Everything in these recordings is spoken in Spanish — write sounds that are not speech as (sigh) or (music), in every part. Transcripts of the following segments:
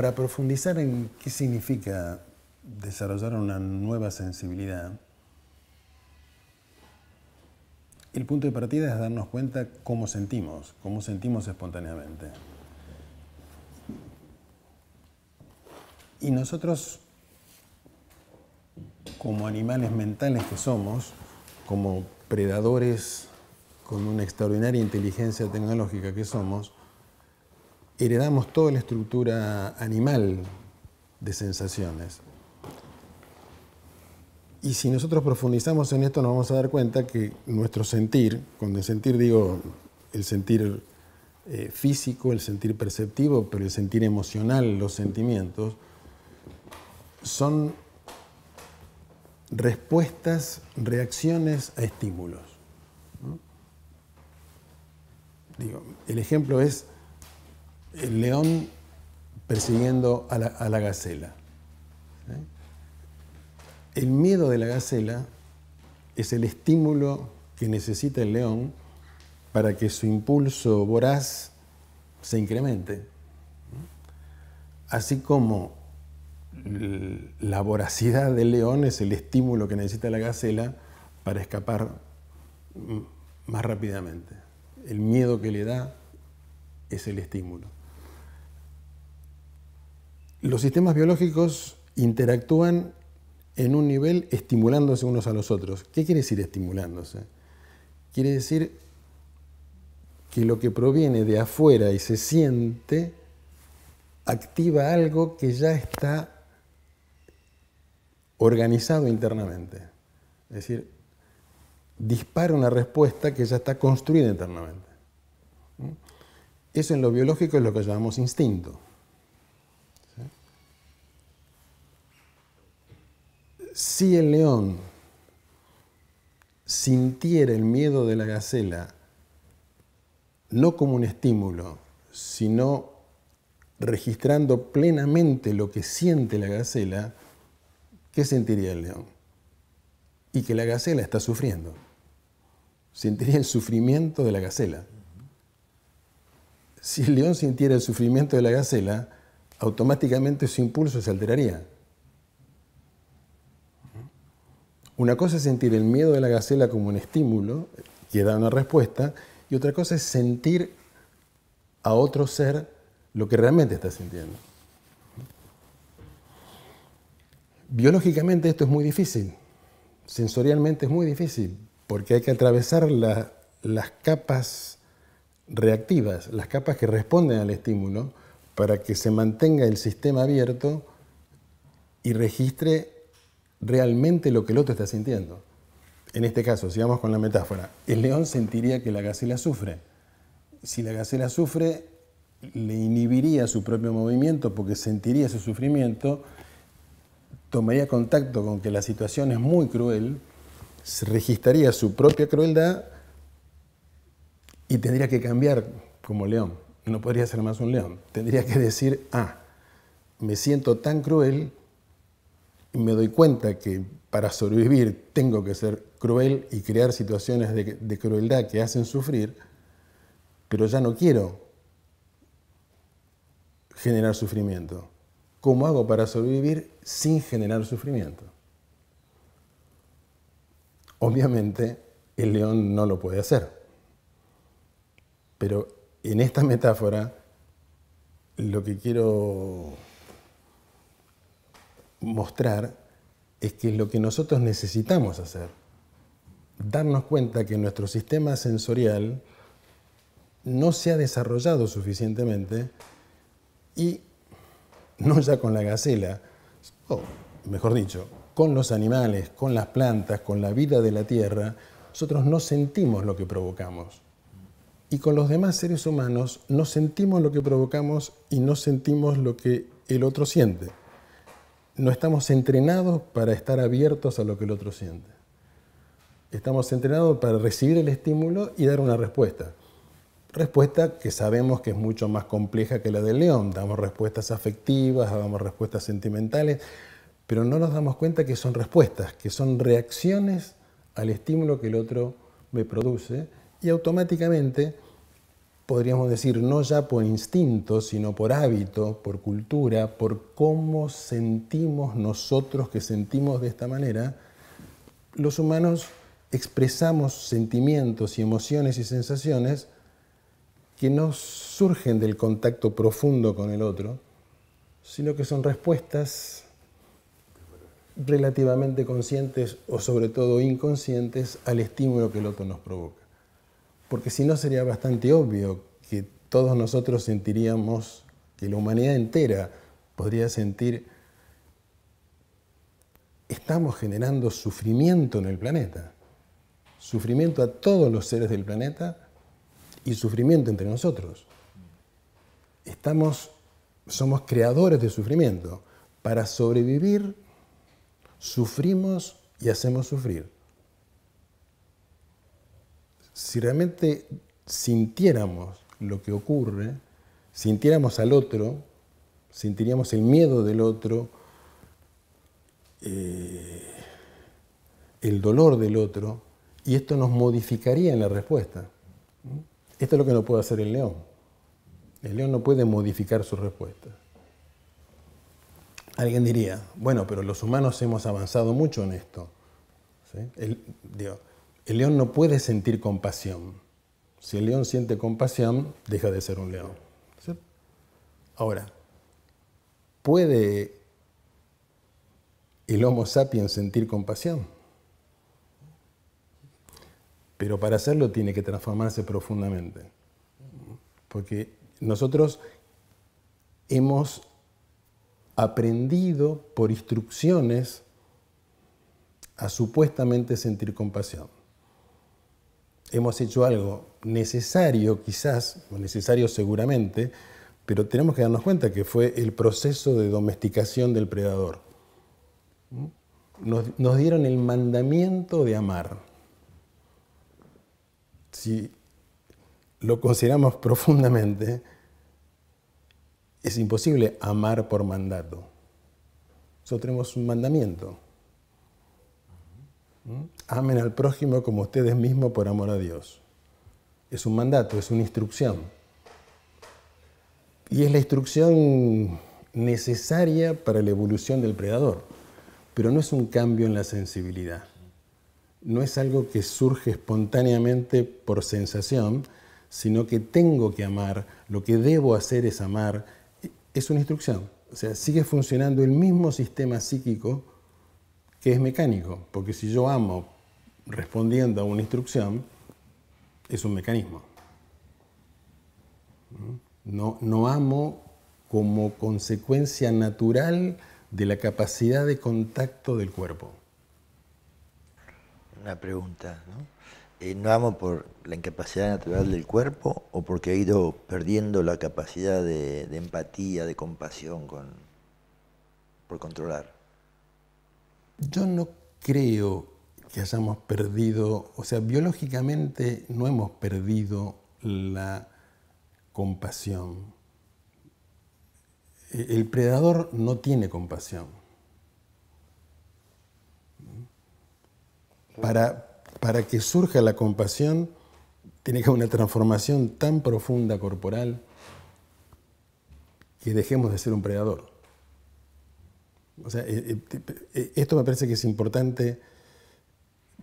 Para profundizar en qué significa desarrollar una nueva sensibilidad, el punto de partida es darnos cuenta cómo sentimos, cómo sentimos espontáneamente. Y nosotros, como animales mentales que somos, como predadores con una extraordinaria inteligencia tecnológica que somos, heredamos toda la estructura animal de sensaciones. Y si nosotros profundizamos en esto, nos vamos a dar cuenta que nuestro sentir, cuando sentir digo el sentir eh, físico, el sentir perceptivo, pero el sentir emocional, los sentimientos, son respuestas, reacciones a estímulos. Digo, el ejemplo es el león persiguiendo a la, gacela. El miedo de la gacela es el estímulo que necesita el león para que su impulso voraz se incremente. Así como la voracidad del león es el estímulo que necesita la gacela para escapar más rápidamente. El miedo que le da es el estímulo. Los sistemas biológicos interactúan en un nivel estimulándose unos a los otros. ¿Qué quiere decir estimulándose? Quiere decir que lo que proviene de afuera y se siente activa algo que ya está organizado internamente. Es decir, dispara una respuesta que ya está construida internamente. Eso en lo biológico es lo que llamamos instinto. Si el león sintiera el miedo de la gacela no como un estímulo, sino registrando plenamente lo que siente la gacela, ¿qué sentiría el león? Y que la gacela está sufriendo. Sentiría el sufrimiento de la gacela. Si el león sintiera el sufrimiento de la gacela, automáticamente su impulso se alteraría. Una cosa es sentir el miedo de la gacela como un estímulo que da una respuesta, y otra cosa es sentir a otro ser lo que realmente está sintiendo. Biológicamente esto es muy difícil, sensorialmente es muy difícil, porque hay que atravesar las capas reactivas, las capas que responden al estímulo, para que se mantenga el sistema abierto y registre realmente lo que el otro está sintiendo. En este caso, sigamos con la metáfora, el león sentiría que la gacela sufre. Si la gacela sufre, le inhibiría su propio movimiento porque sentiría su sufrimiento tomaría contacto con que la situación es muy cruel, registraría su propia crueldad y tendría que cambiar como león. No podría ser más un león. Tendría que decir, ah, me siento tan cruel me doy cuenta que para sobrevivir tengo que ser cruel y crear situaciones de, de crueldad que hacen sufrir, pero ya no quiero generar sufrimiento. ¿Cómo hago para sobrevivir sin generar sufrimiento? Obviamente el león no lo puede hacer. Pero en esta metáfora lo que quiero mostrar es que es lo que nosotros necesitamos hacer. Darnos cuenta que nuestro sistema sensorial no se ha desarrollado suficientemente y no ya con la gacela, o mejor dicho, con los animales, con las plantas, con la vida de la tierra, nosotros no sentimos lo que provocamos. Y con los demás seres humanos no sentimos lo que provocamos y no sentimos lo que el otro siente. No estamos entrenados para estar abiertos a lo que el otro siente. Estamos entrenados para recibir el estímulo y dar una respuesta. Respuesta que sabemos que es mucho más compleja que la del león. Damos respuestas afectivas, damos respuestas sentimentales, pero no nos damos cuenta que son respuestas, que son reacciones al estímulo que el otro me produce y automáticamente podríamos decir, no ya por instinto, sino por hábito, por cultura, por cómo sentimos nosotros que sentimos de esta manera, los humanos expresamos sentimientos y emociones y sensaciones que no surgen del contacto profundo con el otro, sino que son respuestas relativamente conscientes o sobre todo inconscientes al estímulo que el otro nos provoca porque si no sería bastante obvio que todos nosotros sentiríamos, que la humanidad entera podría sentir, estamos generando sufrimiento en el planeta, sufrimiento a todos los seres del planeta y sufrimiento entre nosotros. Estamos, somos creadores de sufrimiento. Para sobrevivir, sufrimos y hacemos sufrir si realmente sintiéramos lo que ocurre, sintiéramos al otro, sentiríamos el miedo del otro, eh, el dolor del otro, y esto nos modificaría en la respuesta. Esto es lo que no puede hacer el león. El león no puede modificar su respuesta. Alguien diría, bueno, pero los humanos hemos avanzado mucho en esto. El león no puede sentir compasión. Si el león siente compasión, deja de ser un león. Ahora, ¿puede el Homo sapiens sentir compasión? Pero para hacerlo tiene que transformarse profundamente. Porque nosotros hemos aprendido por instrucciones a supuestamente sentir compasión hemos hecho algo necesario quizás, o necesario seguramente, pero tenemos que darnos cuenta que fue el proceso de domesticación del predador. Nos, dieron el mandamiento de amar. Si lo consideramos (laughs) profundamente, es imposible amar por mandato. Nosotros tenemos un mandamiento. Amen al prójimo como ustedes mismos por amor a Dios. Es un mandato, es una instrucción. Y es la instrucción necesaria para la evolución del predador, pero no es un cambio en la sensibilidad. No es algo que surge espontáneamente por sensación, sino que tengo que amar, lo que debo hacer es amar. Es una instrucción. O sea, sigue funcionando el mismo sistema psíquico que es mecánico, porque si yo amo respondiendo a una instrucción, es un mecanismo. No, no amo como consecuencia natural de la capacidad de contacto del cuerpo. Una pregunta, ¿no? Eh, ¿No amo por la incapacidad natural del cuerpo o porque he ido perdiendo la capacidad de, de empatía, de compasión con, por controlar? Yo no creo que hayamos perdido, o sea, biológicamente no hemos perdido la compasión. E-, el predador no tiene compasión. Para, para que surja la compasión, tiene que haber una transformación tan profunda corporal que dejemos de ser un predador. O sea, eh, eh, eh, esto me parece que es importante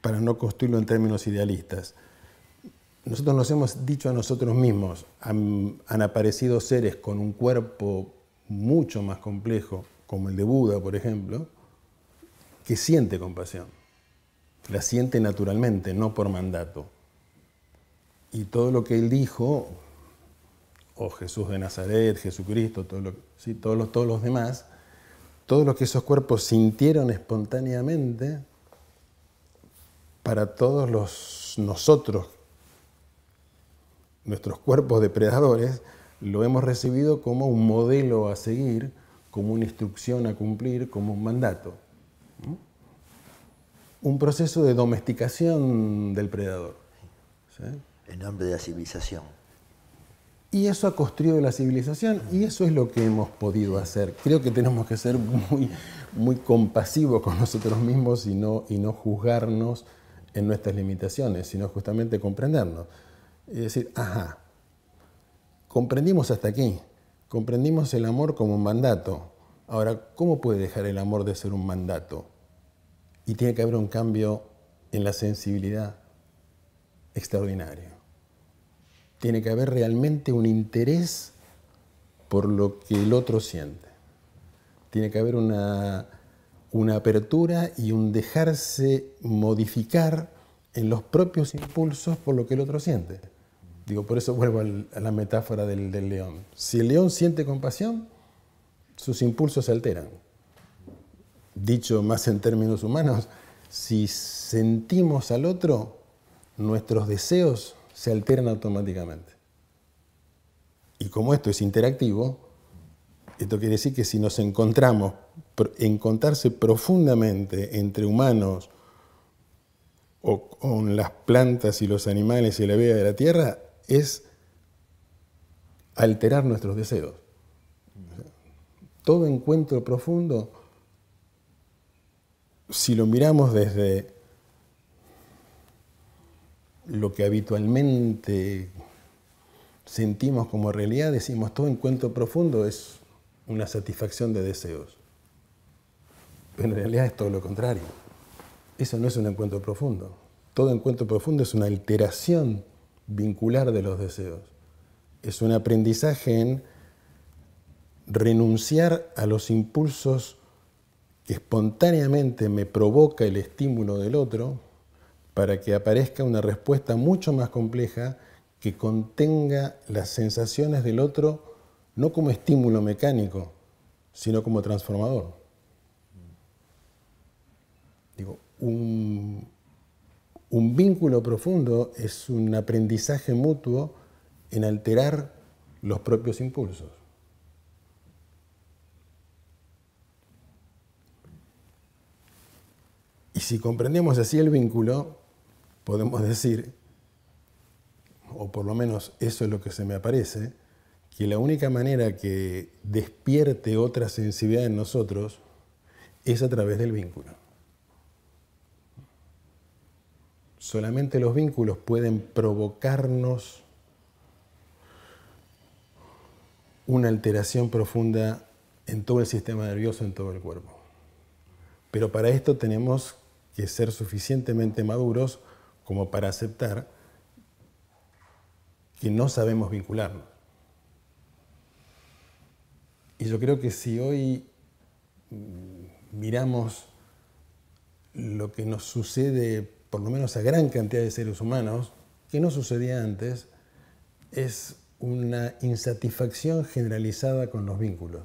para no construirlo en términos idealistas. Nosotros nos hemos dicho a nosotros mismos, han, aparecido seres con un cuerpo mucho más complejo, como el de Buda, por ejemplo, que siente compasión. La siente naturalmente, no por mandato. Y todo lo que él dijo, o Jesús de Nazaret, Jesucristo, todo ¿sí? todos los demás, todo lo que esos cuerpos sintieron espontáneamente, para todos los nosotros, nuestros cuerpos depredadores, lo hemos recibido como un modelo a seguir, como una instrucción a cumplir, como un mandato. Un proceso de domesticación del predador. En nombre de la civilización. Y eso ha construido la civilización y eso es lo que hemos podido hacer. Creo que tenemos que ser muy, muy compasivos con nosotros mismos y no, juzgarnos en nuestras limitaciones, sino justamente comprendernos. Y decir, ajá, comprendimos hasta aquí, comprendimos el amor como un mandato. Ahora, ¿cómo puede dejar el amor de ser un mandato? Y tiene que haber un cambio en la sensibilidad extraordinario. Tiene que haber realmente un interés por lo que el otro siente. Tiene que haber una, una apertura y un dejarse modificar en los propios impulsos por lo que el otro siente. Digo, por eso vuelvo a la metáfora del, del león. Si el león siente compasión, sus impulsos se alteran. Dicho más en términos humanos, si sentimos al otro, nuestros deseos se alteran automáticamente. Y como esto es interactivo, esto quiere decir que si nos encontramos, encontrarse profundamente entre humanos o con las plantas y los animales y la vida de la tierra, es alterar nuestros deseos. Todo encuentro profundo, si lo miramos desde lo que habitualmente sentimos como realidad, decimos todo encuentro profundo es una satisfacción de deseos. Pero en realidad es todo lo contrario. Eso no es un encuentro profundo. Todo encuentro profundo es una alteración vincular de los deseos. Es un aprendizaje en renunciar a los impulsos que espontáneamente me provoca el estímulo del otro para que aparezca una respuesta mucho más compleja que contenga las sensaciones del otro no como estímulo mecánico, sino como transformador. Digo, un, un vínculo profundo es un aprendizaje mutuo en alterar los propios impulsos. Y si comprendemos así el vínculo, podemos decir, o por lo menos eso es lo que se me aparece, que la única manera que despierte otra sensibilidad en nosotros es a través del vínculo. Solamente los vínculos pueden provocarnos una alteración profunda en todo el sistema nervioso, en todo el cuerpo. Pero para esto tenemos que ser suficientemente maduros como para aceptar que no sabemos vincularnos. Y yo creo que si hoy mm, miramos lo que nos sucede por lo menos a gran cantidad de seres humanos, que no sucedía antes, es una insatisfacción generalizada con los vínculos.